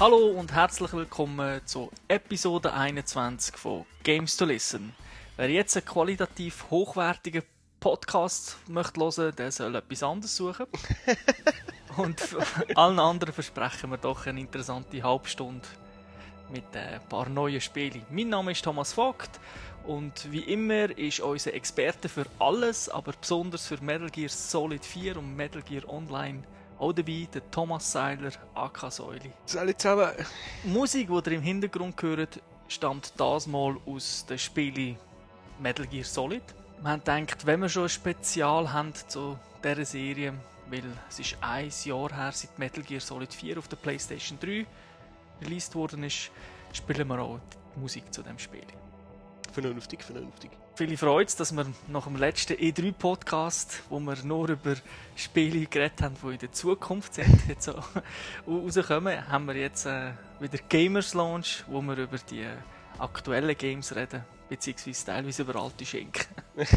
Hallo und herzlich willkommen zu Episode 21 von Games to Listen. Wer jetzt einen qualitativ hochwertigen Podcast möchte hören, der soll etwas anderes suchen. und allen anderen versprechen wir doch eine interessante Halbstunde mit ein paar neuen Spielen. Mein Name ist Thomas Vogt und wie immer ist unser Experte für alles, aber besonders für Metal Gear Solid 4 und Metal Gear Online auch dabei der Thomas Seiler, AK Säuli. Salut zusammen. Die Musik, die ihr im Hintergrund hört, stammt das mal aus den Spielen Metal Gear Solid. Wir haben gedacht, wenn wir schon ein Spezial haben zu dieser Serie, weil es ist ein Jahr her, seit Metal Gear Solid 4 auf der Playstation 3 released worden ist, spielen wir auch die Musik zu dem Spiel. Vernünftig, vernünftig. Viele Freude, dass wir nach dem letzten E3-Podcast, wo wir nur über Spiele geredet haben, die in der Zukunft sind, jetzt rauskommen, haben wir jetzt äh, wieder Gamers Launch, wo wir über die aktuellen Games reden, beziehungsweise teilweise über alte Schinken.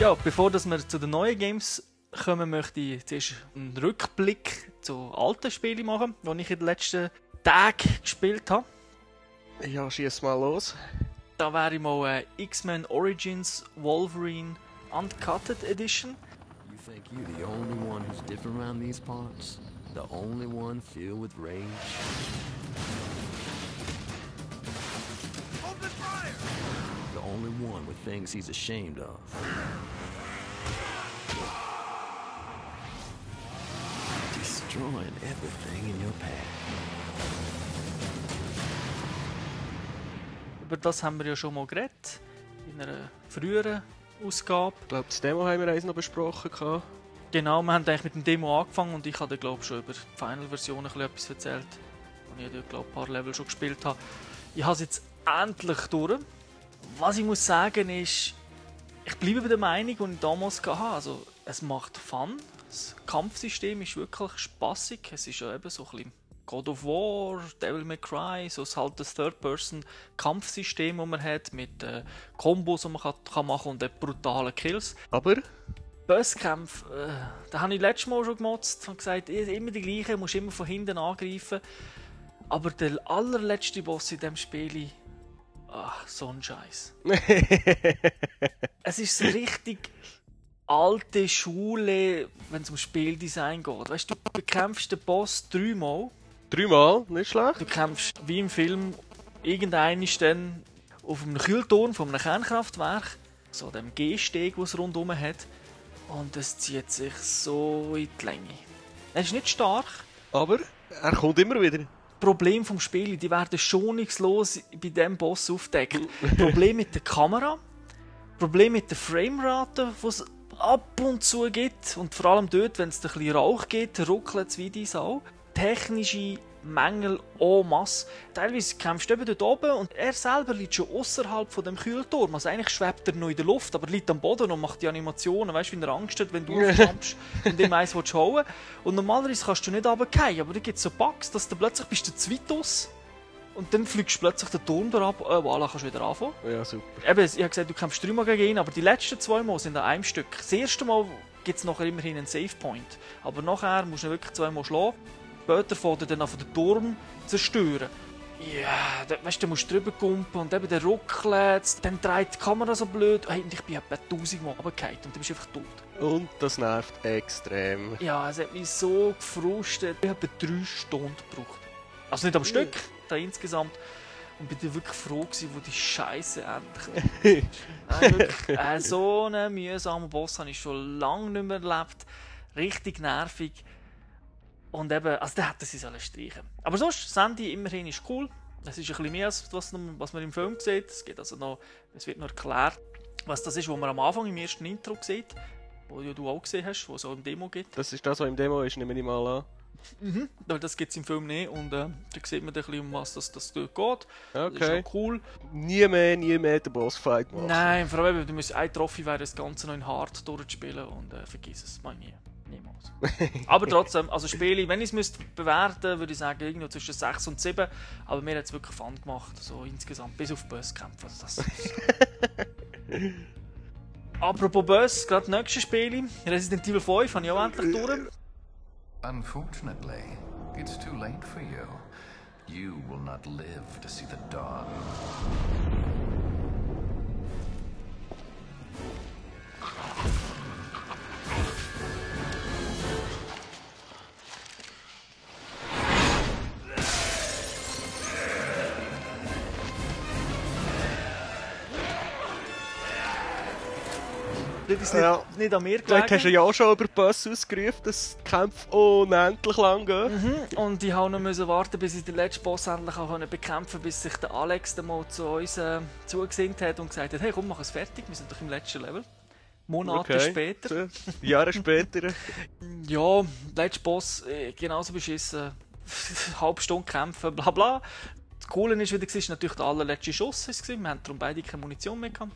ja, bevor dass wir zu den neuen Games kommen, möchte ich zuerst einen Rückblick zu alten Spielen machen, die ich in den letzten Tagen gespielt habe. Ja, schieß mal los. Da wäre ich mal äh, X-Men Origins Wolverine Uncutted Edition. You think you're the only one who's different around these parts? The only one filled with rage? The only one with things he's ashamed of? Destroying everything in your path. Über das haben wir ja schon mal geredet. In einer früheren Ausgabe. Ich glaube, das Demo haben wir eins noch besprochen. gehabt. Genau, wir haben eigentlich mit dem Demo angefangen und ich habe glaube schon über die Final-Version ein bisschen etwas erzählt. Und ich dort, glaube ein paar Level schon gespielt habe. Ich habe es jetzt endlich durch. Was ich muss sagen ist, ich bleibe bei der Meinung, die ich damals hatte. Also, es macht Fun. Das Kampfsystem ist wirklich spaßig. Es ist ja eben so ein bisschen God of War, Devil May Cry, so ist halt das Third-Person-Kampfsystem, das man hat, mit äh, Kombos, die man kann, kann machen und brutalen Kills. Aber Bosskämpfe, äh, da habe ich letztes Mal schon gemotzt und gesagt, eh, immer die gleichen, musst immer von hinten angreifen. Aber der allerletzte Boss in diesem Spiel, ach, so ein Scheiß. es ist so richtig alte Schule, wenn es um Spieldesign geht. Weißt du, du bekämpfst den Boss dreimal. dreimal, nicht schlecht. Du kämpfst wie im Film irgendeinen dann auf einem Kühlturm von einem Kernkraftwerk, so dem G-Steg, den es rundherum hat. Und es zieht sich so in die Länge. Er ist nicht stark. Aber er kommt immer wieder. Problem vom Spiel, die werden schonungslos bei diesem Boss aufdeckt. Problem mit der Kamera, Problem mit der Framerate, es ab und zu gibt. Und vor allem dort, wenn es ein bisschen Rauch gibt, ruckelt es wie die Sau. Technische Mängel en masse. Teilweise kämpfst du eben dort oben und er selber liegt schon außerhalb von dem Kühlturm. Also eigentlich schwebt er noch in der Luft, aber liegt am Boden und macht die Animationen. Weißt du, wie er Angst hat, wenn du aufkommst und ihm eins hauen Und normalerweise kannst du nicht runterfallen, aber da gibt es so Bugs, dass du plötzlich bist du zu weit aus und dann fliegst du plötzlich den Turm da ab. Äh, voilà, kannst du wieder anfangen. Ja, super. Eben, ich habe gesagt, du kämpfst dreimal gegen ihn, aber die letzten zwei Mal sind an einem Stück. Das erste Mal gibt es nachher immerhin einen Save Point. Aber nachher musst du ihn wirklich zweimal schlagen. Später fährt er dann auf den Turm zerstören. Ja, da, weißt du, du musst drüber kumpen und eben der ruckelt, dann dreht die Kamera so blöd. Hey, und ich bin etwa tausendmal runtergefallen und dann bist du einfach tot. Und das nervt extrem. Ja, es hat mich so gefrustet. Ich habe drei Stunden gebraucht. Also nicht am Stück, da insgesamt. Und bin dann wirklich froh gewesen, wo die Scheiße endlich Nein, wirklich, äh, So einen mühsamen Boss habe ich schon lange nicht mehr erlebt. Richtig nervig. Und eben, also der hätte sie sollen streichen. Aber sonst, Sandy immerhin ist cool. Es ist ein bisschen mehr, als was, was man im Film sieht. Es, geht also noch, es wird noch erklärt, was das ist, was man am Anfang im ersten Intro sieht. Wo ja du auch gesehen hast, wo es auch im Demo gibt. Das ist das, was im Demo ist, nehme ich mal an. Mhm. Weil das gibt es im Film nicht und äh, da sieht man dann ein bisschen, um was das, das dort geht. Das ist Okay. auch cool. Nie mehr, nie mehr den Bossfight machen. Nein, vor allem, du musst ein Trophy wäre das Ganze noch in Hard durchspielen und äh, vergiss es, mal nie. Niemals. aber trotzdem, also Spiele, wenn ich es müsste bewerten würde ich sagen, irgendwo zwischen 6 und 7. Aber mir hat es wirklich Fun gemacht, so insgesamt, bis auf Bosskämpfe. Also das Apropos Boss, gerade das nächste Spiel, Resident Evil 5, habe ich auch endlich durch. Unfortunately, it's too late for you. You will not live to see the dawn. Ist nicht, Ja. nicht an mir Vielleicht hast du gelegen. ja auch schon über die Boss ausgerufen, dass die Kämpfe unendlich lang gehen. Mhm. Und ich habe noch müssen warten, bis ich den letzten Boss endlich auch können bekämpfen konnte, bis sich der Alex dann mal zu uns äh, zugesinnt hat und gesagt hat, hey komm, mach es fertig, wir sind doch im letzten Level. Monate später. So, Jahre später. Ja, letzter Boss, äh, genauso beschissen. Halbe Stunde kämpfen, bla bla. Das Coole ist wieder, es war natürlich der allerletzte Schuss. gewesen. Wir haben darum beide keine Munition mehr gehabt.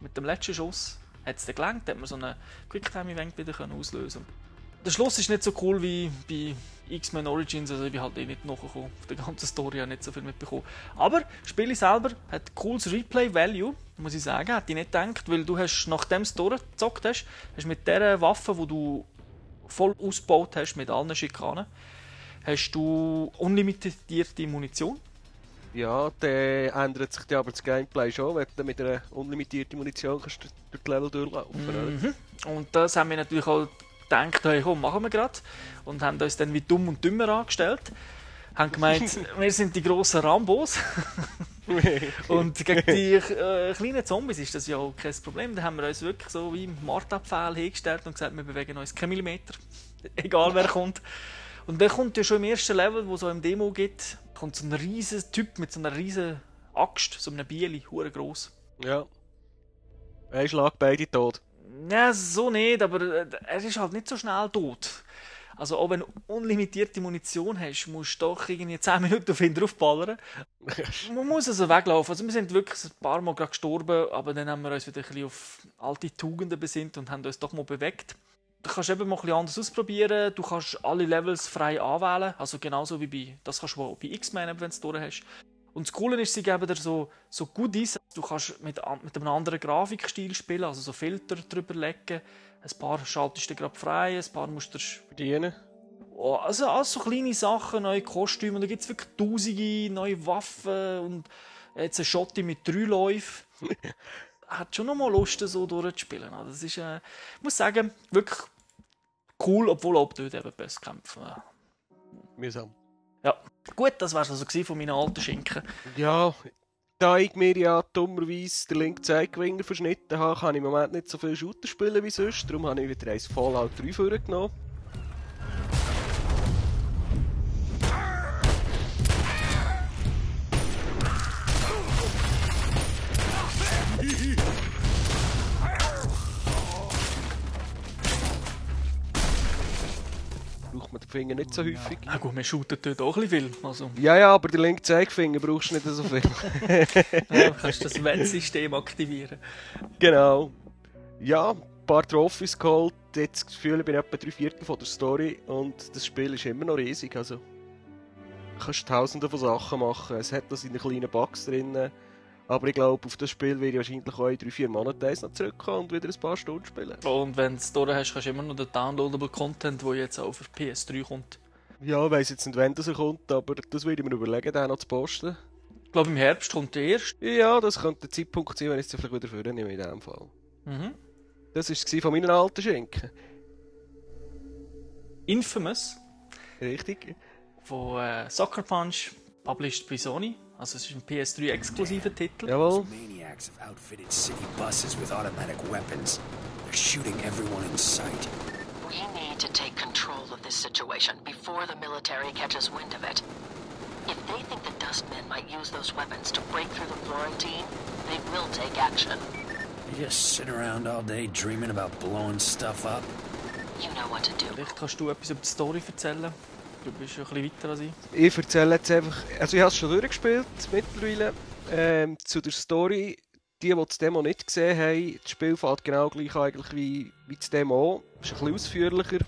Mit dem letzten Schuss hat es dann gelangt, hat man so einen Quicktime-Event wieder können auslösen Der Schluss ist nicht so cool wie bei X-Men Origins, also ich bin halt eh nicht nachgekommen. Auf der ganzen Story habe ich nicht so viel mitbekommen. Aber das Spiel selber hat cooles Replay-Value, muss ich sagen. Hätte ich nicht gedacht, weil du hast, nachdem du durchgezockt hast, hast mit dieser Waffe, die du voll ausgebaut hast mit allen Schikanen, hast du unlimitierte Munition. Ja, dann ändert sich dann aber das Gameplay schon, wenn du mit einer unlimitierten Munition kannst du durch die Level durchlaufen oder? Mhm. Und das haben wir natürlich auch gedacht, hey, komm, machen wir gerade. Und haben uns dann wie dumm und dümmer angestellt. Haben gemeint, wir sind die grossen Rambos. und gegen die äh, kleinen Zombies ist das ja auch kein Problem. Da haben wir uns wirklich so wie Marterpfeil hingestellt und gesagt, wir bewegen uns keinen Millimeter. Egal wer kommt. Und dann kommt ja schon im ersten Level, wo so im Demo gibt, kommt so ein riesen Typ mit so einer riesen Axt, so einem Bieli, hure groß. Ja. Ein Schlag, beide tot. Ja, so nicht, aber äh, er ist halt nicht so schnell tot. Also auch wenn du unlimitierte Munition hast, musst du doch irgendwie 10 Minuten auf ihn draufballern. Man muss also weglaufen. Also wir sind wirklich ein paar Mal gestorben, aber dann haben wir uns wieder ein bisschen auf alte Tugenden besinnt und haben uns doch mal bewegt. Du kannst eben mal ein bisschen anders ausprobieren. Du kannst alle Levels frei anwählen. Also genauso wie bei, das kannst du auch bei X-Men, wenn du es durch hast. Und das Coole ist, sie geben dir so, so Goodies. Du kannst mit, mit einem anderen Grafikstil spielen, also so Filter drüber legen. Ein paar schaltest du gerade frei, ein paar musst du Verdienen. Oh, also alles so kleine Sachen, neue Kostüme. Und da gibt es wirklich tausende neue Waffen und jetzt ein Schotti mit drei Läufen. Hat schon noch mal Lust, so durchzuspielen. Also Das ist, äh, ich muss sagen, wirklich cool, obwohl auch dort eben Bosskämpfe. äh, Mühsam. Ja, gut, das war es also von meinen alten Schinken. Ja, da ich mir ja dummerweise den linken Zeigefinger verschnitten habe, kann ich im Moment nicht so viel Shooter spielen wie sonst. Darum habe ich wieder eins Fallout 3 vorgenommen. Braucht man den Finger nicht so häufig. Na gut, wir shooten dort auch ein bisschen viel. Also, Ja, ja, aber den linken Zeigefinger brauchst du nicht so viel. ja, du kannst das Wettsystem aktivieren. Genau. Ja, ein paar Trophys geholt. Jetzt das Gefühl, ich bin etwa drei Viertel von der Story und das Spiel ist immer noch riesig. Also, du kannst tausende von Sachen machen. Es hat noch seine kleinen Bugs drin. Aber ich glaube, auf das Spiel werde ich wahrscheinlich auch in drei, vier Monaten eins noch zurückkommen und wieder ein paar Stunden spielen. Und wenn du es durch hast, kannst du immer noch den downloadable Content, der jetzt auch für PS3 kommt. Ja, ich weiss jetzt nicht, wann das kommt, aber das würde ich mir überlegen, den noch zu posten. Ich glaube, im Herbst kommt der erste. Ja, das könnte der Zeitpunkt sein, wenn ich es vielleicht wieder vornehme in diesem Fall. Mhm. Das war es von meinen alten Schinken. Infamous Richtig? von äh, Sucker Punch, published by Sony. Also es ist ein PS3-exklusiver Titel. Jawohl. Maniacs have outfitted city buses with automatic weapons. They're shooting everyone in sight. We need to take control of this situation before the military catches wind of it. If they think the Dustmen might use those weapons to break through the Florentine, they will take action. You just sit around all day dreaming about blowing stuff up. You know what to do. Vielleicht kannst du etwas über die Story erzählen. Du bist ja ein bisschen weiter als ich. Ich erzähle jetzt einfach, also ich habe es schon durchgespielt mittlerweile. Ähm, zu der Story, die, die das Demo nicht gesehen haben, das Spiel fällt genau gleich eigentlich wie, wie das Demo. Es ist ein bisschen ausführlicher.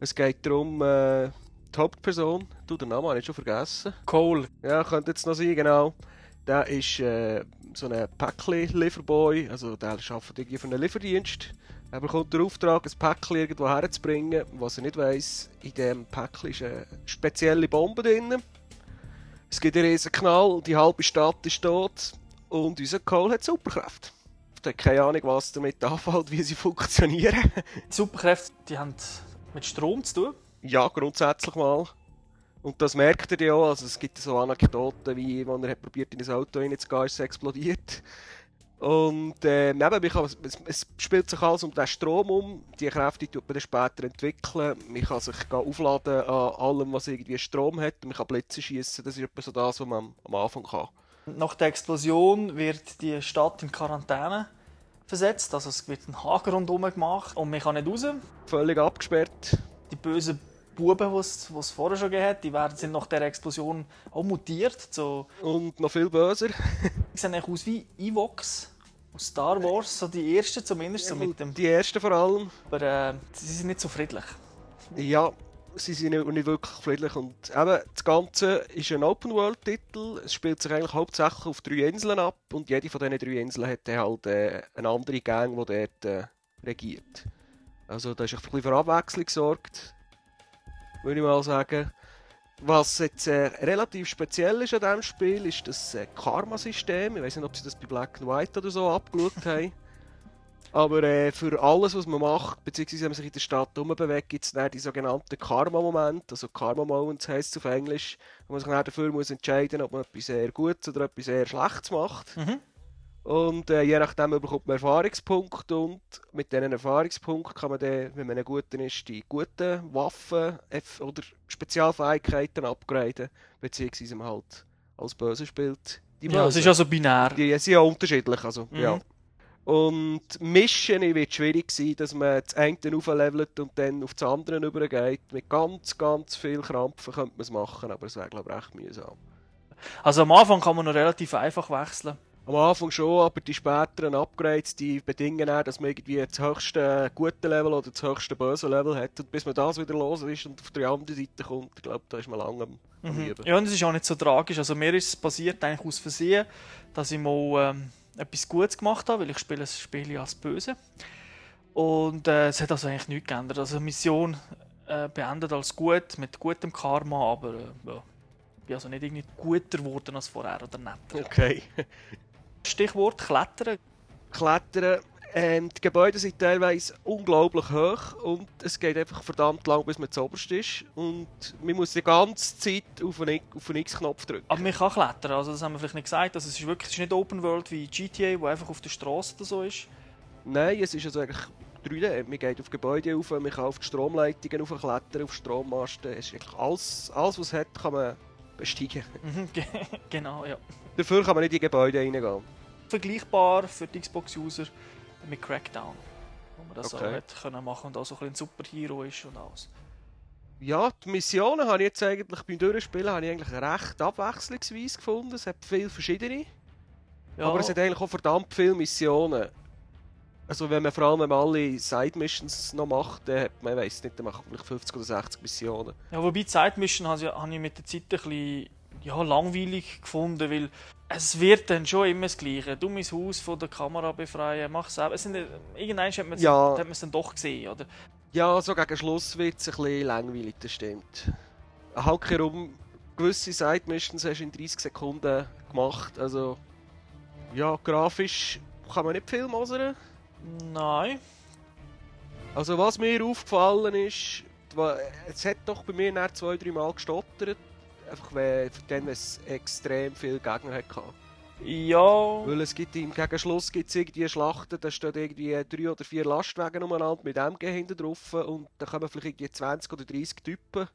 Es geht darum, äh, die Hauptperson, du, den Namen habe ich schon vergessen. Cole. Ja, könnte jetzt noch sein, genau. Der ist äh, so ein Päckchen-Lieferboy, also der arbeitet irgendwie für einen Lieferdienst. Er bekommt den Auftrag, ein Päckchen irgendwo herzubringen. Was er nicht weiss, in diesem Päckchen ist eine spezielle Bombe drin. Es gibt einen riesen Knall, die halbe Stadt ist tot und unser Cole hat Superkräfte. Er hat keine Ahnung, was damit anfällt, wie sie funktionieren. Die Superkräfte, die haben mit Strom zu tun. Ja, grundsätzlich mal. Und das merkt er ja auch. Also es gibt so Anekdoten, wie wenn er hat probiert in ein Auto reinzugehen, ist es explodiert. Und äh, eben, kann, es, es spielt sich alles um den Strom um. Die Kräfte tut man dann später entwickeln. Man kann sich aufladen an allem, was irgendwie Strom hat. Man kann Blitze schießen. Das ist etwa so das, was man am, Anfang kann. Nach der Explosion wird die Stadt in Quarantäne versetzt. Also es wird ein Haken rundherum gemacht und man kann nicht raus. Völlig abgesperrt. Die bösen Buben, die es vorher schon gegeben hat, die werden, sind nach der Explosion auch mutiert. So, Und noch viel böser. die sehen eigentlich aus wie Evox aus Star Wars, so die ersten zumindest, so mit dem, Die ersten vor allem. aber äh, sie sind nicht so friedlich. Ja, sie sind nicht, nicht wirklich friedlich. Und eben, das Ganze ist ein Open-World-Titel. Es spielt sich eigentlich hauptsächlich auf drei Inseln ab. Und jede von diesen drei Inseln hat halt äh, eine andere Gang, die dort äh, regiert. Also da ist ein bisschen für Abwechslung gesorgt. Würde ich mal sagen. Was jetzt äh, relativ speziell ist an diesem Spiel, ist das äh, Karma-System. Ich weiß nicht, ob sie das bei Black and White oder so abgeschaut haben. Aber äh, für alles, was man macht, beziehungsweise wenn man sich in der Stadt rumbewegt, gibt es dann die sogenannten Karma-Momente. Also Karma-Moments heisst es auf Englisch, wo man sich dann dafür muss entscheiden muss, ob man etwas sehr Gutes oder etwas sehr Schlechtes macht. Mhm. Und äh, je nachdem bekommt man Erfahrungspunkte und mit diesen Erfahrungspunkten kann man dann, wenn man ein guter ist, die guten Waffen oder Spezialfähigkeiten upgraden, beziehungsweise man halt als Böse spielt. Die Ja, es ist also binär. Die sind ja unterschiedlich, also, Mhm. ja. Und Mischen wird schwierig sein, dass man das eine auflevelt und dann auf das andere übergeht. Mit ganz, ganz viel Krampfen könnte man es machen, aber es wäre, glaube ich, recht mühsam. Also am Anfang kann man noch relativ einfach wechseln. Am Anfang schon, aber die späteren Upgrades, die bedingen auch, dass man irgendwie das höchste gute Level oder das höchste böse Level hat. Und bis man das wieder los ist und auf die andere Seite kommt, ich glaube, da ist man lange am, am Mhm. Ja, und es ist auch nicht so tragisch. Also mir ist es passiert eigentlich aus Versehen, dass ich mal ähm, etwas Gutes gemacht habe, weil ich spiele das Spiel ja als Böse. Und äh, es hat also eigentlich nichts geändert. Also Mission äh, beendet als gut, mit gutem Karma, aber äh, ja, ich bin also nicht irgendwie guter geworden als vorher oder netter. Okay. Stichwort Klettern. Klettern. Ähm, die Gebäude sind teilweise unglaublich hoch und es geht einfach verdammt lang, bis man zuoberst ist. Und man muss die ganze Zeit auf den, auf den X-Knopf drücken. Aber man kann klettern, also das haben wir vielleicht nicht gesagt. Also es ist wirklich es ist nicht Open World wie GTA, wo einfach auf der Straße oder so ist. Nein, es ist also eigentlich 3D. Man geht auf Gebäude rauf, man kann auf die Stromleitungen raufklettern, auf Strommasten. Es ist eigentlich alles, alles, was es hat, kann man besteigen. Mhm, ge- genau, ja. Dafür kann man nicht in die Gebäude reingehen. vergleichbar für die Xbox-User mit Crackdown. Wo man das Okay. auch hat können machen und auch so ein bisschen ein Superhero ist und alles. Ja, die Missionen habe ich jetzt eigentlich beim Durchspielen habe ich eigentlich recht abwechslungsweise gefunden. Es hat viele verschiedene. Ja, Aber es hat eigentlich auch verdammt viele Missionen. Also wenn man vor allem wenn man alle Side-Missions noch macht, dann hat man, ich weiss nicht, dann macht man vielleicht 50 oder 60 Missionen. ja, wobei ich, habe ich mit der Zeit ein bisschen ja, langweilig gefunden, weil es wird dann schon immer das Gleiche. Du mein Haus von der Kamera befreien, mach selber. Es sind, irgendwann hat man es Ja. hat man es dann doch gesehen, oder? Ja, so gegen Schluss wird es ein bisschen langweilig, das stimmt. Halt herum, gewisse Side-Missions hast du in 30 Sekunden gemacht, also... Ja, grafisch kann man nicht viel mosern. Nein. Also was mir aufgefallen ist, es hat doch bei mir nach zwei, drei Mal gestottert. Einfach wenn, dann, wenn es extrem viele Gegner hatte. Ja. Weil es gibt im Gegenschluss gibt's irgendwie Schlachten, da stehen irgendwie drei oder vier Lastwagen umeinander mit MG hinten drauf und da kommen vielleicht irgendwie 20 oder 30 Typen.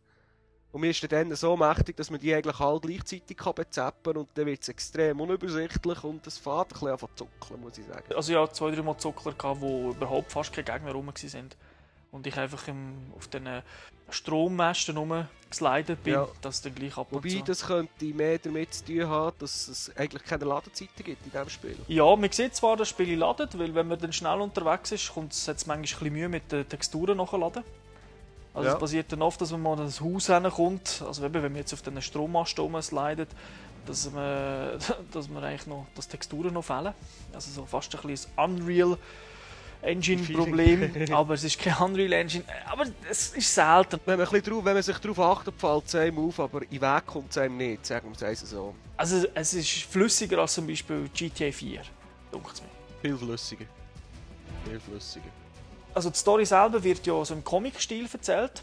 Und mir ist der dann so mächtig, dass man die eigentlich alle gleichzeitig kann bezappen und dann wird es extrem unübersichtlich und es fährt ein bisschen an zu zuckeln, muss ich sagen. Also ja, zwei, drei Mal Zuckler gehabt, wo überhaupt fast keine Gegner rum sind. Und ich einfach im, auf den Strommasten rumgeslidet bin, Ja. dass dann gleich ab und Wobei zu... das könnte mehr damit zu tun haben, dass es eigentlich keine Ladezeiten gibt in diesem Spiel. Ja, man sieht zwar, das Spiel ladet, weil wenn man dann schnell unterwegs ist, kommt es jetzt manchmal ein bisschen Mühe mit den Texturen nachladen. Also Ja. es passiert dann oft, dass man mal an das Haus herkommt, also eben, wenn man jetzt auf den Strommast rumslidet, dass man, dass man eigentlich noch, dass Texturen noch fehlen. Also so fast ein bisschen ein Unreal Engine Problem, aber es ist kein Unreal Engine, aber es ist selten. Wenn man, ein bisschen drauf, wenn man sich darauf achtet, fällt es einem auf, aber in Weg kommt es einem nicht, sagen wir es so. Also es ist flüssiger als zum Beispiel GTA 4, dunkt mir. Viel flüssiger. Viel flüssiger. Also die Story selber wird ja so im Comic-Stil erzählt.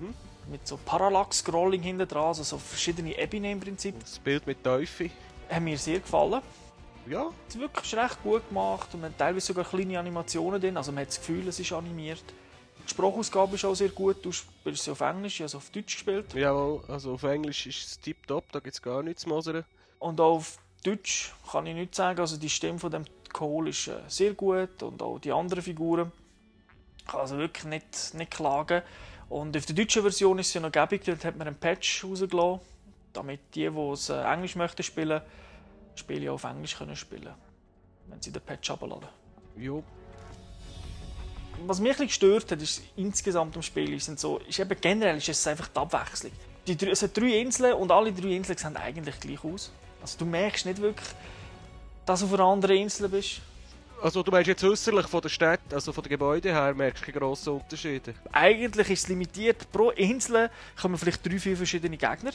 Mhm. Mit so Parallax-Scrolling hinten dran, also so verschiedene Ebenen im Prinzip. Das Bild mit Teufel. Haben mir sehr gefallen. Ja, Es ist wirklich recht gut gemacht und man hat teilweise sogar kleine Animationen drin, also man hat das Gefühl, es ist animiert. Die Sprachausgabe ist auch sehr gut, du spielst sie auf Englisch, also auf Deutsch gespielt. jawohl. Also auf Englisch ist es tipptopp, da gibt es gar nichts zu mosern. Und auch auf Deutsch kann ich nichts sagen, also die Stimme von dem Cole ist äh, sehr gut und auch die anderen Figuren. Ich kann also wirklich nicht, nicht klagen. Und auf der deutschen Version ist es ja noch gäbig, dort hat man einen Patch rausgelassen, damit die, die es äh, Englisch möchten spielen, Spiele auch auf Englisch können spielen wenn sie den Patch abladen. Jo. Was mich ein gestört hat, ist insgesamt am Spiel, ist, sind so, ist eben generell ist es einfach die Abwechslung. Die, drei- es hat drei Inseln und alle drei Inseln sehen eigentlich gleich aus. Also du merkst nicht wirklich, dass du auf einer anderen Insel bist. Also du meinst jetzt äußerlich von der Stadt, also von den Gebäuden her, merkst du keine grossen Unterschiede. Eigentlich ist es limitiert. Pro Insel kommen vielleicht drei, vier verschiedene Gegner.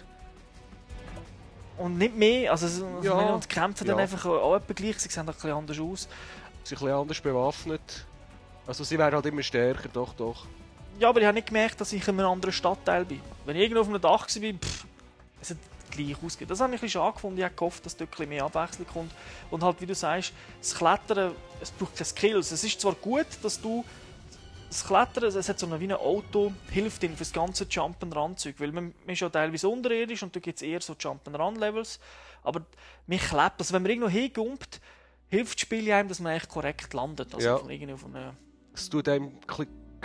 Und nicht mehr. Also, also Ja. wenn- und die kämpfen dann Ja. einfach auch etwa gleich. Sie sehen auch ein bisschen anders aus. Sie sind ein bisschen anders bewaffnet. Also sie werden halt immer stärker, doch, doch. Ja, aber ich habe nicht gemerkt, dass ich in einem anderen Stadtteil bin. Wenn ich irgendwo auf einem Dach war, pff, es hat gleich ausgesehen. Das habe ich ein bisschen schade gefunden. Ich habe gehofft, dass dort ein bisschen mehr Abwechslung kommt. Und halt, wie du sagst, das Klettern, es braucht keine Skills. Es ist zwar gut, dass du das Klettern, es hat so eine, wie ein Auto, hilft ihnen für das ganze Jump'n'Run-Zeug. Weil man, man ist ja teilweise unterirdisch und da gibt es eher so Jump'n'Run-Levels. Aber mich klebt, also wenn man irgendwo hingumpt, hilft das Spiel einem, dass man eigentlich korrekt landet. Also Ja. von irgendwie auf einer Es tut einem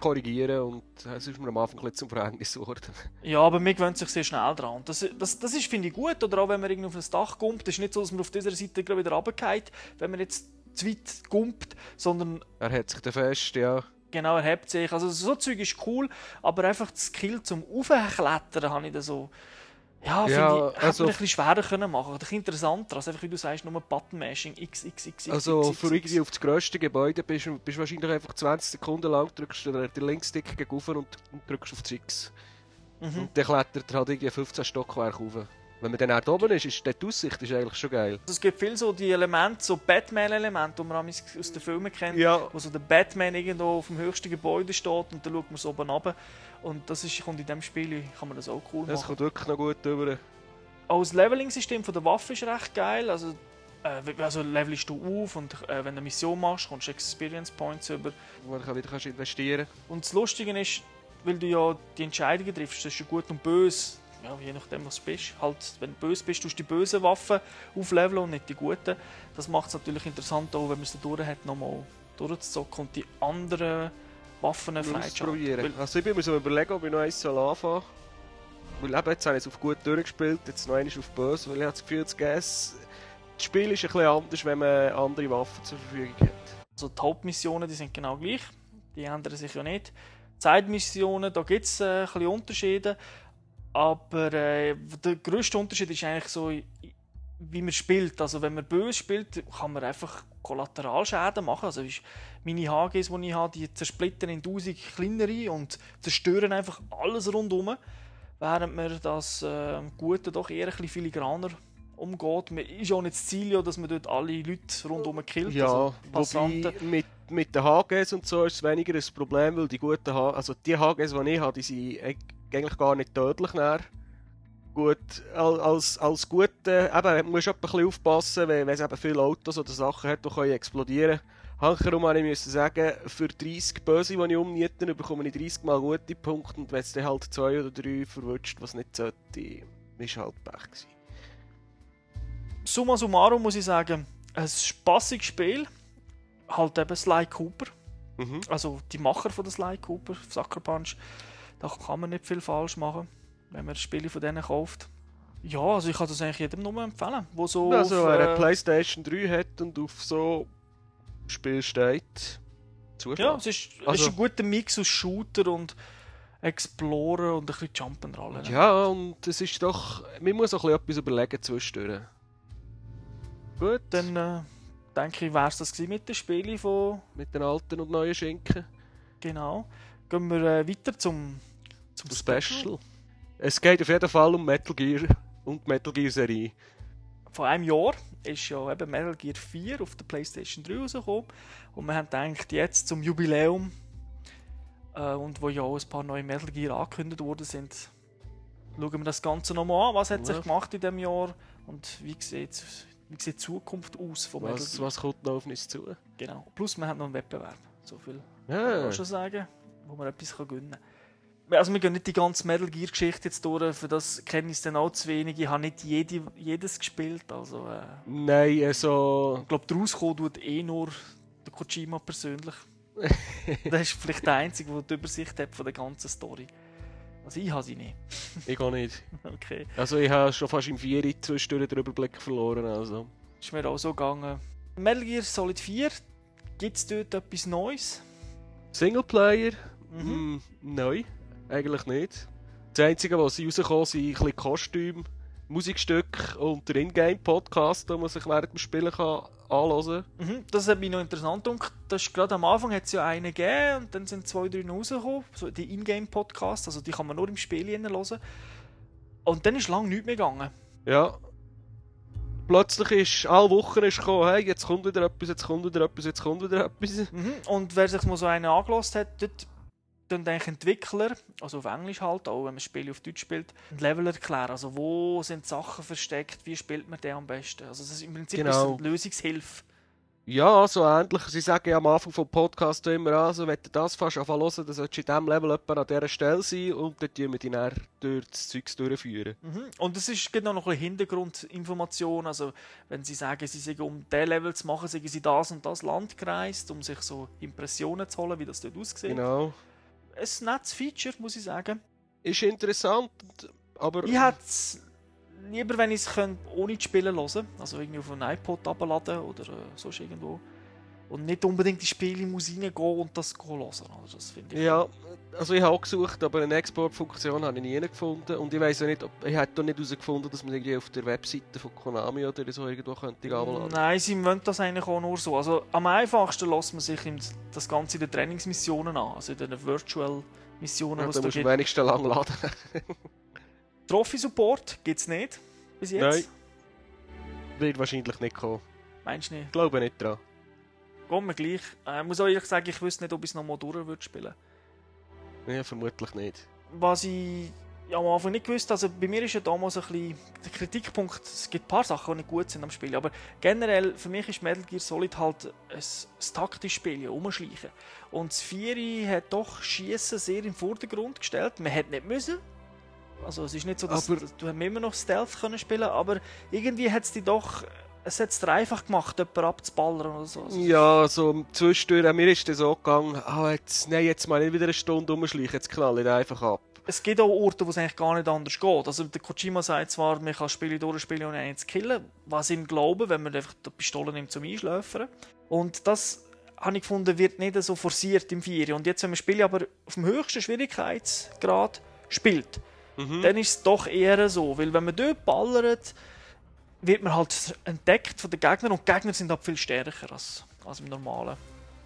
korrigieren und es ist mir am Anfang ein zum Verhängnis geworden. Ja, aber man gewöhnt sich sehr schnell dran. Und Das, das, das ist, finde ich, gut. Oder auch wenn man irgendwie auf ein Dach kommt, ist nicht so, dass man auf dieser Seite gleich wieder runterfällt, wenn man jetzt zu weit kommt, sondern Er hat sich dann fest, ja. Genau, er hebt sich. Also so Zeug ist cool, aber einfach das Skill zum Aufklettern habe ich da so... Ja, Ja, finde ich, hätte also- man ein bisschen schwerer können machen. Bisschen interessanter, als einfach, wie du sagst, nur Button-Mashing, x, x, x, Also x, x, für irgendwie auf das grösste Gebäude bist du wahrscheinlich einfach 20 Sekunden lang, drückst du den Linkstick gegen und und drückst auf das X. Mhm. Und dann klettert er halt irgendwie 15 Stockwerke rauf. Wenn man dann auch oben ist, ist die Aussicht ist eigentlich schon geil. Also es gibt viel so die Elemente, so Batman-Elemente, die man aus den Filmen kennt. Ja. wo so der Batman irgendwo auf dem höchsten Gebäude steht und dann schaut man so oben runter. Und das ist, kommt in diesem Spiel kann man das auch cool Das machen. kommt wirklich noch gut rüber. Auch das Leveling-System der Waffe ist recht geil. Also, äh, also levelst du auf und äh, wenn du eine Mission machst, kommst du Experience Points über. Wo du wieder kannst investieren Und das Lustige ist, weil du ja die Entscheidungen triffst, das ist ja gut und böse. Ja, je nachdem, was du bist. Halt, wenn du böse bist, tust du die bösen Waffen aufleveln und nicht die guten. Das macht es natürlich interessant, auch wenn man es da durch hat, nochmal durchzuzocken und die anderen Waffen freizuschalten. Also ich bin mir so überlegen, ob ich noch eins soll anfangen soll. Weil eben, jetzt habe ich es auf gut durchgespielt, jetzt noch einmal auf böse, weil ich habe das Gefühl, das Gas... Das Spiel ist ein bisschen anders, wenn man andere Waffen zur Verfügung hat. Also die Hauptmissionen die sind genau gleich, die ändern sich ja nicht. Zeitmissionen, da gibt es äh, ein bisschen Unterschiede, aber äh, der grösste Unterschied ist eigentlich so, wie man spielt. Also wenn man böse spielt, kann man einfach Kollateralschäden machen. Also ist meine HGs, die ich habe, die zersplittern in tausend kleinere und zerstören einfach alles rundherum, während man das äh, Gute doch eher ein bisschen filigraner umgeht. Man ist auch nicht das Ziel, ja, dass man dort alle Leute rundherum killt. Ja, also wobei mit, mit den HGs und so ist es weniger ein Problem, weil die guten HGs, also die HGs, die ich habe, die sind eig- eigentlich gar nicht tödlich näher. Gut, al- als, als gute, eben, musst du ein bisschen aufpassen, wenn, es eben viele Autos oder Sachen hat, die können explodieren. Hankerum habe ich müssen sagen, für 30 Böse, die ich umniete, bekomme ich 30 mal gute Punkte und wenn es dann halt zwei oder drei verwünscht, was nicht sollte, ist halt Pech gewesen. Summa summarum muss ich sagen, ein spaßiges Spiel. Halt eben Sly Cooper. Mhm. Also die Macher von der Sly Cooper, Sucker Punch. Da kann man nicht viel falsch machen, wenn man Spiele von denen kauft. Ja, also ich kann das eigentlich jedem nur empfehlen, wo so Also, auf, wer eine äh, Playstation 3 hat und auf so Spiel steht, Ja, zuschlagen. es ist, Also- ist ein guter Mix aus Shooter und Explorer und ein bisschen Jump'n'Rollen. Ja, und es ist doch. Man muss auch ein bisschen etwas überlegen zwischendurch. Gut, Dann äh, denke ich, wäre es das mit den Spielen von. mit den alten und neuen Schinken. Genau. Gehen wir äh, weiter zum, zum Special. Es geht auf jeden Fall um Metal Gear und die Metal Gear Serie. Vor einem Jahr ist ja eben Metal Gear 4 auf der PlayStation 3 rausgekommen. Und wir haben gedacht, jetzt zum Jubiläum äh, und wo ja auch ein paar neue Metal Gear angekündigt worden sind, schauen wir das Ganze nochmal an. Was hat sich Ja. gemacht in diesem Jahr und wie sieht, wie sieht die Zukunft aus von Metal Was, Gear? was kommt noch auf uns zu? Genau. Plus, wir haben noch einen Wettbewerb. So viel kann Ja, man schon sagen, wo man etwas kann gewinnen kann. Also wir gehen nicht die ganze Metal Gear Geschichte jetzt durch, für das kenne ich es dann auch zu wenig. Ich habe nicht jede, jedes gespielt, also äh, nein, also. ich glaube, daraus kommt tut eh nur der Kojima persönlich. das ist vielleicht der Einzige, der die Übersicht hat von der ganzen Story. Also ich habe sie nicht. Ich auch nicht. Okay. Also, ich habe schon fast im 4 zwischendurch den Überblick verloren. Also. Ist mir auch so gegangen. Metal Gear Solid 4, gibt es dort etwas Neues? Singleplayer? Mhm. Mm, nein, eigentlich nicht. Das Einzige, was sie rausgekommen sind, ein bisschen Kostüm, Musikstücke und der Ingame-Podcast, den man sich während dem Spielen kann anhören Mhm, das hat mich noch interessant gedacht. Das ist gerade am Anfang hat es ja einen gegeben und dann sind zwei, drei rausgekommen. So die Ingame-Podcasts, also die kann man nur im Spiel hören. Und dann ist lange nichts mehr gegangen. Ja. Plötzlich ist alle Wochen ist gekommen, hey, jetzt kommt wieder etwas, jetzt kommt wieder etwas, jetzt kommt wieder etwas. Mhm. Und wer sich mal so einen angelost hat, dort dann eigentlich Entwickler, also auf Englisch halt, auch wenn man das Spiel auf Deutsch spielt, ein Level erklären. Also wo sind Sachen versteckt, wie spielt man den am besten. Also das ist im Prinzip Genau. eine Lösungshilfe. Ja, so ähnlich. Sie sagen ja am Anfang vom Podcast immer an, so, wenn du das fast anfangen hören, dann solltest du in diesem Level etwa an dieser Stelle sein und dann tun wir dich dann durch das Zeugs durchführen. Mhm. Und es ist genau noch ein bisschen Hintergrundinformation. Also, wenn Sie sagen, Sie sind um diesen Level zu machen, sind Sie das und das Land gereist, um sich so Impressionen zu holen, wie das dort aussieht. Genau. Ein nettes Feature, muss ich sagen. Ist interessant, aber... Ich hätte es lieber, wenn ich es ohne zu spielen hören Also irgendwie auf einen iPod abladen oder äh, sonst irgendwo. Und nicht unbedingt die Spiele muss reingehen und das hören. Also das finde ich. Ja, also ich habe auch gesucht, aber eine Export-Funktion habe ich nie gefunden. Und ich weiß auch nicht, ob, ich hätte doch nicht herausgefunden, dass man irgendwie auf der Webseite von Konami oder so irgendwo könnte runterladen. Nein, sie wollen das eigentlich auch nur so. Also am einfachsten lässt man sich das Ganze in den Trainingsmissionen an, also in den Virtual-Missionen, Ja, was da musst du gibt. am wenigsten lang laden. Trophy-Support gibt es nicht, bis jetzt. Nein. Wird wahrscheinlich nicht kommen. Meinst du nicht? Ich glaube nicht dran. Gehen wir gleich. Äh, Ich muss auch ehrlich sagen, ich wüsste nicht, ob ich es nochmal durch würde spielen. Ja, vermutlich nicht. Was ich ja, am Anfang nicht gewusst also bei mir ist ja damals ein bisschen der Kritikpunkt, es gibt ein paar Sachen, die nicht gut sind am Spiel, aber generell, für mich ist Metal Gear Solid halt ein, ein taktisches Spiel, ja, umschleichen. Und das Vieri hat doch Schießen sehr im Vordergrund gestellt. Man hätte nicht müssen. Also es ist nicht so, dass Aber- du hast immer noch Stealth können spielen, aber irgendwie hat es die doch, es hat es dir einfach gemacht, jemanden abzuballern oder so. Also, Ja, so zwischendurch, mir ist das so gegangen, ah, jetzt, nein, jetzt mal nicht wieder eine Stunde rumschleichen, jetzt knall ich einfach ab. es gibt auch Orte, wo es eigentlich gar nicht anders geht. Also der Kojima sagt zwar, man kann Spiele durchspielen und einen zu killen, was ihm glauben, wenn man einfach die Pistole nimmt zum Einschläfern. Und das habe ich gefunden, wird nicht so forciert im Vieri. Und jetzt, wenn man Spiele aber auf dem höchsten Schwierigkeitsgrad spielt, dann ist es doch eher so. Weil wenn man dort ballert, wird man halt entdeckt von den Gegnern und die Gegner sind halt viel stärker als, als im normalen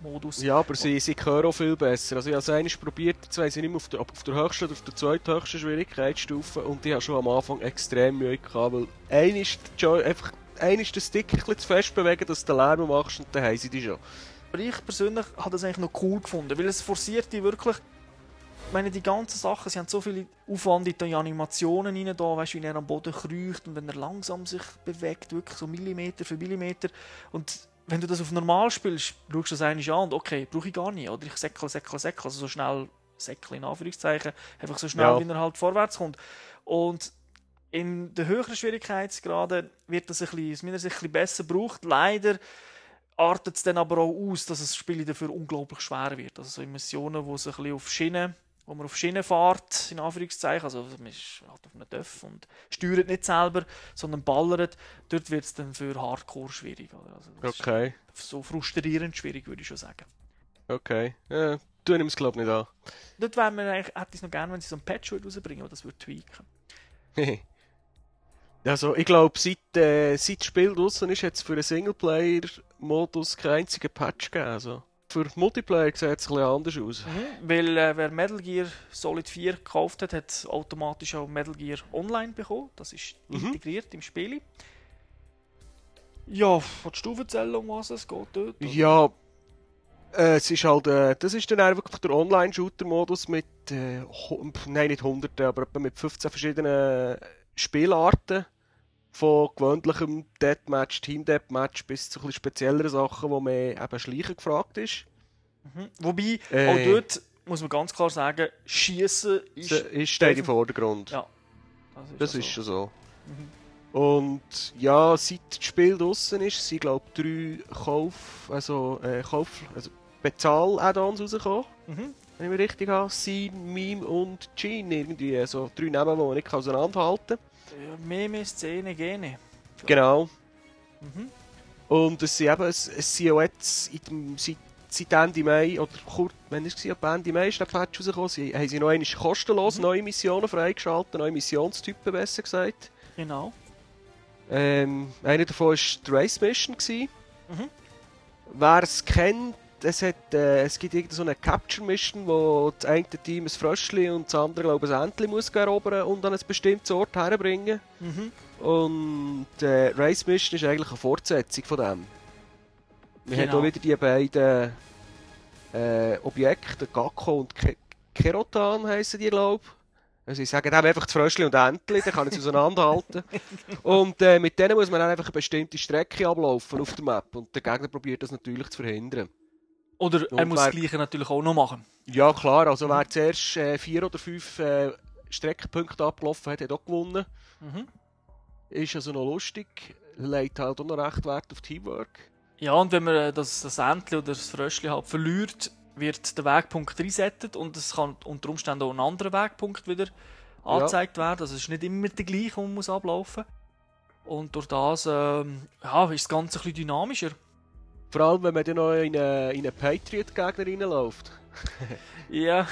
Modus. Ja, aber sie, sie hören auch viel besser. Also ich habe es einmal probiert, jetzt weiss ich nicht mehr, auf der, auf der höchsten oder auf der zweithöchsten Schwierigkeitsstufe und ich habe schon am Anfang extrem Mühe gehabt, weil ein ist, der Joy, einfach, ein ist den Stick ein bisschen zu fest bewegen, dass du den Lärm machst und dann haben sie dich schon. Aber ich persönlich habe das eigentlich noch cool gefunden, weil es forciert die wirklich. Ich meine, die ganzen Sachen, sie haben so viel Aufwand in die Animationen rein, da, weißt du, wie er am Boden kriecht und wenn er langsam sich bewegt, wirklich so Millimeter für Millimeter. Und wenn du das auf normal spielst, schaust du das eigentlich an und okay, brauche ich gar nicht. Oder ich säckle, säckle, säckle, also so schnell, säckle in Anführungszeichen, einfach so schnell, Ja. wie er halt vorwärts kommt. Und in den höheren Schwierigkeitsgraden wird das ein bisschen, aus meiner Sicht ein bisschen besser gebraucht. Leider artet es dann aber auch aus, dass das Spiel dafür unglaublich schwer wird. Also so in Missionen, wo es ein bisschen auf Schienen, wo man auf Schienen fährt, in Anführungszeichen, also man ist halt auf einem Dörf und steuert nicht selber, sondern ballert, dort wird es dann für Hardcore schwierig. Also Okay, so frustrierend schwierig, würde ich schon sagen. okay. Ja, tun ihm es glaube ich nicht an. Dort wäre mir eigentlich, hätte ich es noch gerne, wenn sie so ein Patch rausbringen, das würde tweaken. Also, ich glaube, seit, äh, seit das Spiel draussen ist, hat es für den Singleplayer-Modus keinen einzigen Patch gegeben. Also, für Multiplayer sieht es ein bisschen anders aus. Weil äh, wer Metal Gear Solid 4 gekauft hat, hat automatisch auch Metal Gear Online bekommen. Das ist Mhm. integriert im Spiel. Ja, willst du erzählen, um was es geht dort? oder? Ja, äh, es ist halt, äh, das ist dann auch wirklich der Online-Shooter-Modus mit, äh, nein, nicht hunderten, aber etwa mit 15 verschiedenen Spielarten. Von gewöhnlichem Deathmatch, Team-Deathmatch bis zu ein spezielleren Sachen, wo man eben Schleichen gefragt ist. Wobei, Äh. auch dort muss man ganz klar sagen, Schießen ist. Ist steht im Vordergrund. Ja, das ist, Das also- ist schon so. Und ja, seit das Spiel draussen ist, sind glaube ich drei Kauf, also, äh, Kauf, also Bezahl-Add-ons rausgekommen. Mhm. Wenn ich mich richtig habe. Sin, Meme und Gene irgendwie. Also drei Namen, die man nicht auseinanderhalten kann. Ja, Meme, Szene, Gene. Genau. Mhm. Und es sind eben, es, es sind auch jetzt in dem, seit, seit Ende Mai, oder kurz, wenn es war, ab Ende Mai ist der Patch rausgekommen, sie, haben sie noch einmal kostenlos Mhm. neue Missionen freigeschaltet, neue Missionstypen besser gesagt. Genau. Ähm, eine davon war die Race Mission. gewesen. Mhm. Wer es kennt, es, hat, äh, es gibt irgendeine so eine Capture Mission, wo das eine Team ein Fröschli und das andere glaube ich, ein Entli muss erobern und an ein bestimmtes Ort herbringen. Mhm. Und äh, Race Mission ist eigentlich eine Fortsetzung von dem. Wir Genau. haben auch wieder die beiden äh, Objekte, Gakko und Ke Kerotan heissen die, glaube ich. Also ich sage dem einfach das Fröschli und Entli, dann kann ich es auseinanderhalten. und äh, mit denen muss man dann einfach eine bestimmte Strecke ablaufen auf der Map. Und der Gegner probiert das natürlich zu verhindern. Oder er Und muss das Gleiche natürlich auch noch machen. Ja klar, also wer zuerst äh, vier oder fünf äh, Streckenpunkte abgelaufen hat, hat auch gewonnen. Mhm. Ist also noch lustig, legt halt auch noch recht Wert auf Teamwork. Ja, und wenn man äh, das, das Entli oder das Fröschli halt verliert, wird der Wegpunkt resettet und es kann unter Umständen auch ein anderer Wegpunkt wieder angezeigt werden. Also es ist nicht immer der gleiche, der man muss ablaufen Und durch das ähm, ja, ist das Ganze ein bisschen dynamischer. Vor allem, wenn man dann noch in einen, in einen Patriot-Gegner reinläuft. Ja,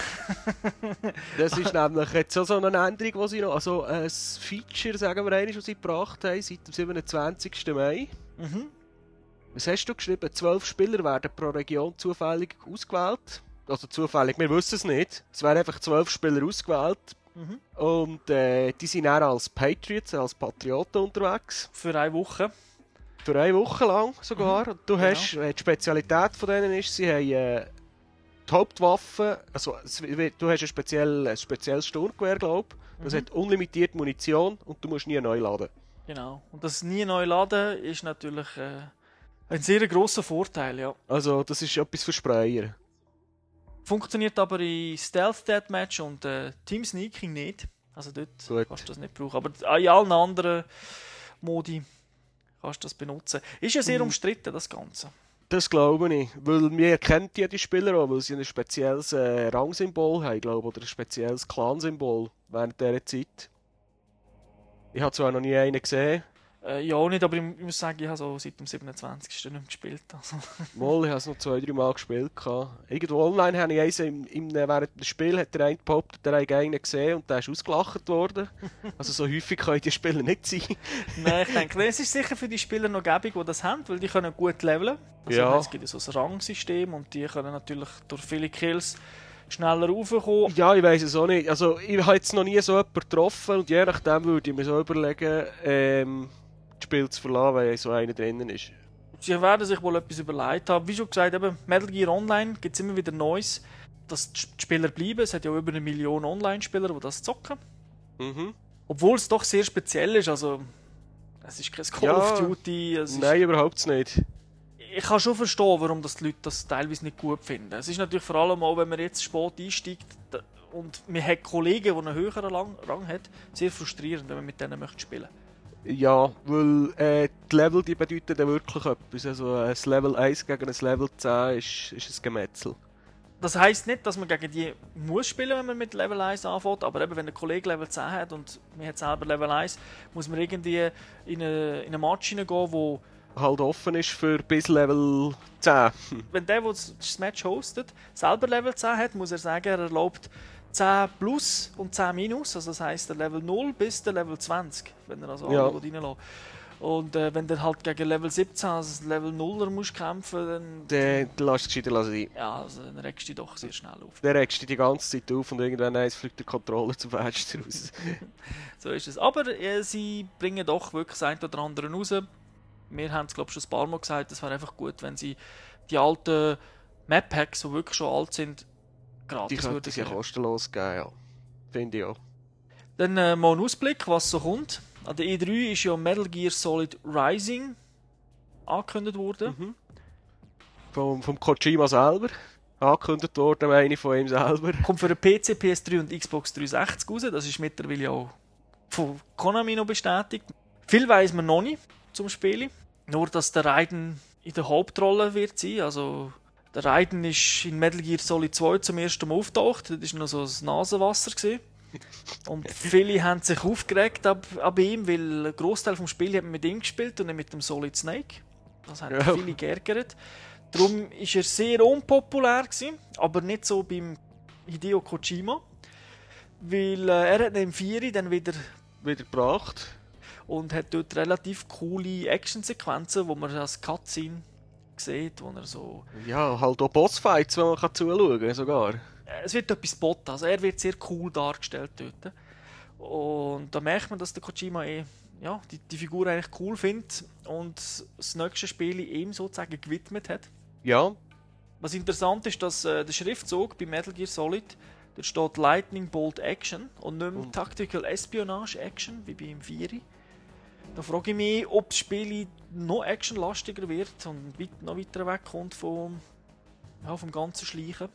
Das ist nämlich jetzt auch so eine Änderung, die sie noch, also ein Feature, sagen wir einmal, was sie gebracht haben, seit dem 27. Mai. mhm. Was hast du geschrieben? Zwölf Spieler werden pro Region zufällig ausgewählt. Also zufällig, wir wissen es nicht. Es werden einfach zwölf Spieler ausgewählt. Mhm. Und äh, die sind dann als Patriots, als Patrioten unterwegs. für eine Woche. Für eine Woche lang sogar. Und du Genau. hast, äh, die Spezialität von denen ist, sie haben äh, die Hauptwaffe, also du hast ein, speziell, ein spezielles Sturmgewehr, glaube ich. Das Mhm. hat unlimitierte Munition und du musst nie neu laden. Genau. Und das nie neu laden ist natürlich äh, ein sehr grosser Vorteil, ja. Also das ist etwas für Sprayer. Funktioniert aber in Stealth Deathmatch und äh, Team Sneaking nicht. Also dort Gut. kannst du das nicht brauchen. Aber in allen anderen Modi kannst du das benutzen. Ist ja Mhm. sehr umstritten, das Ganze. Das glaube ich. Weil wir kennt ja die Spieler auch, weil sie ein spezielles äh, Rangsymbol haben, glaube oder ein spezielles Clan-Symbol während dieser Zeit. Ich habe zwar noch nie einen gesehen, Äh, ja, auch nicht, aber ich, ich muss sagen, ich habe so seit dem 27. nicht mehr gespielt. Also. Mal, ich habe es noch zwei, drei Mal gespielt. gehabt. Irgendwo online habe ich eins, im, im, während des Spiels hat der eine behauptet, der hat einen gesehen und der ist ausgelacht worden. Also so häufig können die Spieler nicht sein. Nein, ich denke, es ist sicher für die Spieler noch gäbig, die das haben, weil die können gut leveln. Also Ja. Es gibt so ein Rangsystem und die können natürlich durch viele Kills schneller raufkommen. Ja, ich weiß es auch nicht. Also ich habe jetzt noch nie so jemanden getroffen und je nachdem würde ich mir so überlegen, ähm, das Spiel zu verlassen, weil so einer drinnen ist. Sie werden sich wohl etwas überlegt haben. Wie schon gesagt, eben, Metal Gear Online gibt es immer wieder Neues, dass die Spieler bleiben. Es hat ja über eine Million Online-Spieler, die das zocken. Mhm. Obwohl es doch sehr speziell ist. Also, es ist kein Call Ja. of Duty. Es ist, Nein, überhaupt nicht. ich kann schon verstehen, warum das die Leute das teilweise nicht gut finden. Es ist natürlich vor allem auch, wenn man jetzt spät einsteigt und man hat Kollegen, die einen höheren Rang hat, sehr frustrierend, wenn man mit denen möchte spielen Ja, weil äh, die Level die bedeuten dann wirklich etwas. Also ein Level 1 gegen ein Level 10 ist, ist ein Gemetzel. Das heisst nicht, dass man gegen die muss spielen, wenn man mit Level 1 anfängt, aber eben, wenn ein Kollege Level 10 hat und man hat selber Level 1, muss man irgendwie in eine, in eine Match hineingehen, wo halt offen ist für bis Level 10. Wenn der, der das Match hostet, selber Level 10 hat, muss er sagen, er erlaubt 10 plus und 10 minus. Also das heisst, der Level 0 bis der Level 20, wenn er also Ja. reinlässt. Und äh, wenn du halt gegen Level 17, also Level 0er musst kämpfen, dann, Den lass es gescheiter sein. ja, also, dann regst du dich doch sehr schnell auf. Der regst dich die ganze Zeit auf und irgendwann eins fliegt der Controller zum Fenster raus. So ist es. Aber äh, sie bringen doch wirklich das eine oder andere raus. Wir haben es, glaube ich, schon ein paar Mal gesagt, es wäre einfach gut, wenn sie die alten Map-Packs, die wirklich schon alt sind, gratis könnte würden es ja geben. kostenlos geben, ja. Finde ich auch. Dann äh, mal ein Ausblick, was so kommt. An der E3 ist ja Metal Gear Solid Rising angekündigt worden. Mhm. Vom, vom Kojima selber. Angekündigt worden, meine von ihm selber. Kommt für den PC, PS3 und Xbox 360 raus. Das ist mittlerweile auch von Konami noch bestätigt. Viel weiß man noch nicht zum Spielen. Nur, dass der Raiden in der Hauptrolle wird sein. Also, der Raiden ist in Metal Gear Solid 2 zum ersten Mal auftaucht. Das war noch so ein Nasenwasser. Gewesen. Und viele haben sich aufgeregt ab, ab ihm, weil ein Großteil vom Spiel hat man mit ihm gespielt und nicht mit dem Solid Snake. Das haben Ja. viele geärgert. Darum ist er sehr unpopulär gewesen, aber nicht so beim Hideo Kojima. Weil äh, er hat im 4 dann wieder Wieder gebracht. und hat dort relativ coole Actionsequenzen, wo man das Cutscene sieht, wo er so... Ja, halt auch Bossfights, wo man kann zuschauen kann, sogar. Äh, Es wird etwas botten, also er wird sehr cool dargestellt dort. Und da merkt man, dass der Kojima eh, ja, die, die Figur eigentlich cool findet und das nächste Spiel ihm sozusagen gewidmet hat. Ja, Was interessant ist, dass äh, der Schriftzug bei Metal Gear Solid, dort steht Lightning Bolt Action und nicht mehr Tactical Espionage Action, wie beim 4. Da frage ich mich, ob das Spiel noch actionlastiger wird und weit, noch weiter wegkommt vom, ja, vom ganzen Schleichen.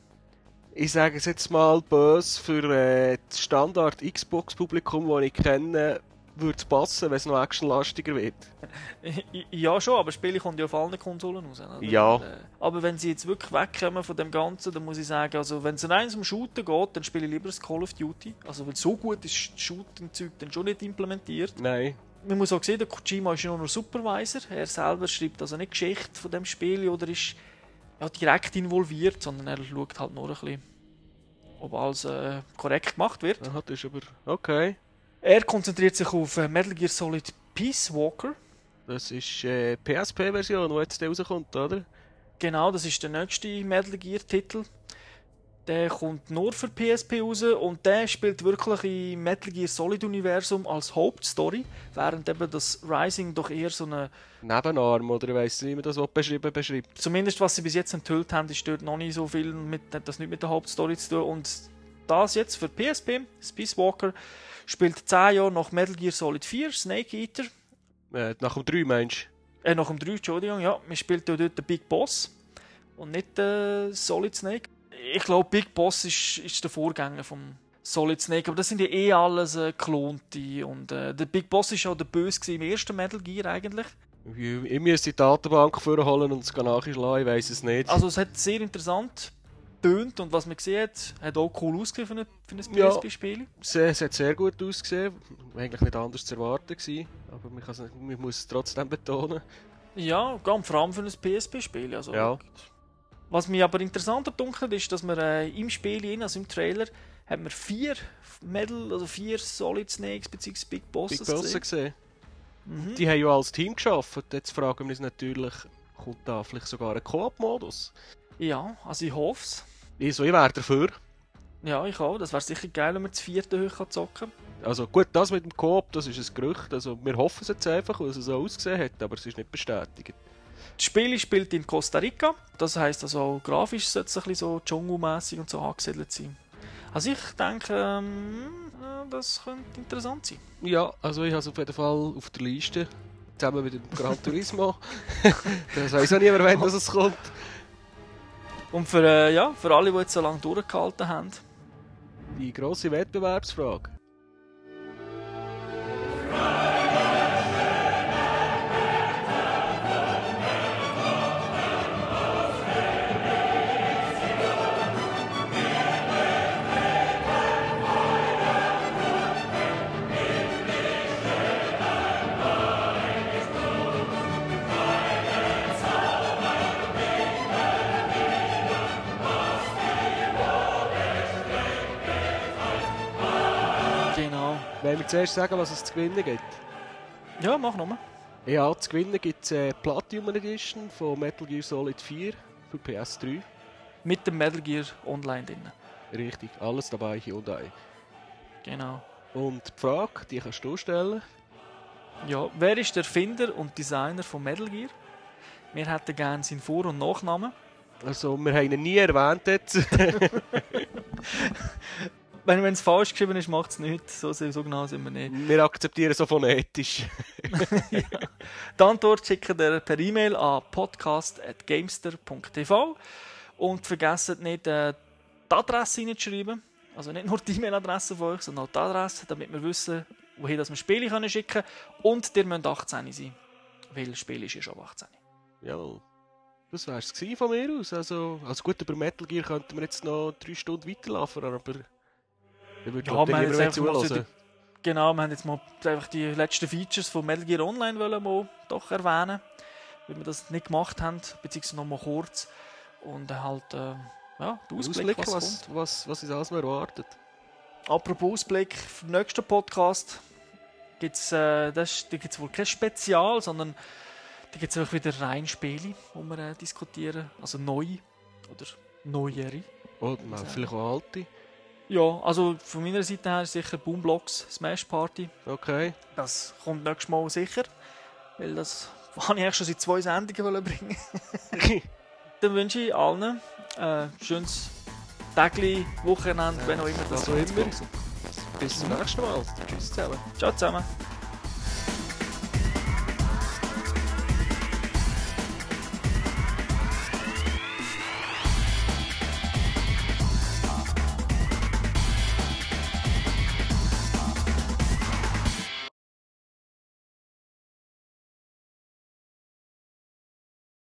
ich sage es jetzt mal böse, für äh, das Standard Xbox-Publikum, das ich kenne, würde es passen, wenn es noch actionlastiger wird. Ja, schon, aber das Spiel kommt ja auf allen Konsolen raus. oder? Ja. Äh, Aber wenn sie jetzt wirklich wegkommen von dem Ganzen, dann muss ich sagen, also wenn es rein um Shooten geht, dann spiele ich lieber das Call of Duty. Also weil so gut ist das Shooting-Zeug dann schon nicht implementiert. Nein. Man muss auch sehen, der Kojima ist ja nur noch Supervisor. Er selber schreibt also nicht Geschichte von dem Spiel oder ist ja, direkt involviert, sondern er schaut halt nur ein bisschen, ob alles äh, korrekt gemacht wird. Aha, das ist aber... Okay. Er konzentriert sich auf äh, Metal Gear Solid Peace Walker. Das ist äh, PSP-Version, die jetzt rauskommt, oder? Genau, das ist der nächste Metal Gear Titel. Der kommt nur für PSP raus und der spielt wirklich im Metal Gear Solid Universum als Hauptstory, während eben das Rising doch eher so eine, Nebenarm, oder ich weiss nicht, wie man das will beschreiben beschreibt. zumindest was sie bis jetzt enthüllt haben, ist dort noch nicht so viel mit, hat das nicht mit der Hauptstory zu tun und das jetzt für PSP, Space Walker, spielt 10 Jahre nach Metal Gear Solid 4, Snake Eater, Äh, nach dem 3 meinst äh, nach dem 3, Entschuldigung, ja, man spielt ja dort den Big Boss und nicht den Solid Snake. Ich glaube, Big Boss ist, ist der Vorgänger vom Solid Snake, aber das sind ja eh alles äh, Klonte und äh, der Big Boss ist auch der Böse im ersten Metal Gear eigentlich. Ich, ich müsste die Datenbank vorholen und es nachschlagen, ich weiss es nicht. Also es hat sehr interessant tönt und was man gesehen hat, hat auch cool ausgesehen für ein, für ein Ja. PSP-Spiel. Es, es hat sehr gut ausgesehen, eigentlich nicht anders zu erwarten gewesen, aber man, nicht- man muss es trotzdem betonen. Ja, ganz vor allem für ein PSP-Spiel. Also, Ja. Was mich aber interessanter dunkelt, ist, dass man äh, im Spiel, also im Trailer, hat man vier Metal, also vier Solid Snakes bzw. Big Bosses Big Boss gesehen. gesehen. Mhm. Die haben ja als Team geschafft. Jetzt fragen wir uns natürlich, kommt da vielleicht sogar ein Koop-Modus? Ja, also ich hoffe es. Ich, so, ich wäre dafür. Ja, ich auch. Das wäre sicher geil, wenn man das vierte hoch kann zocken Also gut, das mit dem Koop, das ist ein Gerücht. Also wir hoffen es jetzt einfach, weil es so ausgesehen hat, aber es ist nicht bestätigt. Das Spiel spielt in Costa Rica. Das heisst also auch grafisch sollte es ein bisschen so dschungelmässig und so angesiedelt sein. Also ich denke, ähm, äh, das könnte interessant sein. Ja, also ich habe es auf jeden Fall auf der Liste. Zusammen mit dem Gran Turismo. das weiß auch niemand, wenn das es kommt. Und für, äh, ja, für alle, die jetzt so lange durchgehalten haben, Die grosse Wettbewerbsfrage. Wollen wir zuerst sagen, was es zu gewinnen gibt? Ja, mach nochmal. Ja, zu gewinnen gibt es eine Platinum Edition von Metal Gear Solid 4 für PS3. Mit dem Metal Gear Online drin. Richtig, alles dabei, Hyundai. Genau. Und die Frage, die kannst du stellen. Ja, wer ist der Erfinder und Designer von Metal Gear? Wir hätten gerne seinen Vor- und Nachnamen. Also, wir haben ihn nie erwähnt jetzt. Wenn es falsch geschrieben ist, macht es nichts. So, so genau sind wir nicht. wir akzeptieren so phonetisch. Die Antwort schickt ihr per E-Mail an podcast.gamester.tv und vergesst nicht, äh, die Adresse reinzuschreiben. Also nicht nur die E-Mail-Adresse von euch, sondern auch die Adresse, damit wir wissen, wohin das wir Spiele können schicken können. Und ihr müsst 18 sein, weil das Spiel ist ja schon ab 18. Jawohl. Das wär's gewesen von mir aus. Also, also gut, über Metal Gear könnten wir jetzt noch drei Stunden weiterlaufen, aber ich würde Ja, glaub, wir jetzt einfach mal zuhören. Genau, wir haben jetzt mal einfach die letzten Features von Metal Gear Online wollen mal doch erwähnen, weil wir das nicht gemacht haben, beziehungsweise noch mal kurz. Und halt, äh, ja, der Ausblick, Ausblick, was, was, kommt. was, was uns alles erwartet. Apropos Ausblick, für den nächsten Podcast gibt es äh, das- da gibt's wohl kein Spezial, sondern da gibt es einfach wieder rein Spiele, die wir äh, diskutieren. Also neu oder neuere. Oder Sagen. vielleicht auch alte. Ja, also von meiner Seite her ist sicher Boomblocks Smash Party. Okay. Das kommt nächstes Mal sicher, weil das habe ich eigentlich schon seit zwei Sendungen wollen bringen. Dann wünsche ich allen äh, schönes Tagli, Wochenende, wenn auch immer das auch jetzt immer. Bis zum nächsten Mal. Tschüss zusammen. Ciao zusammen.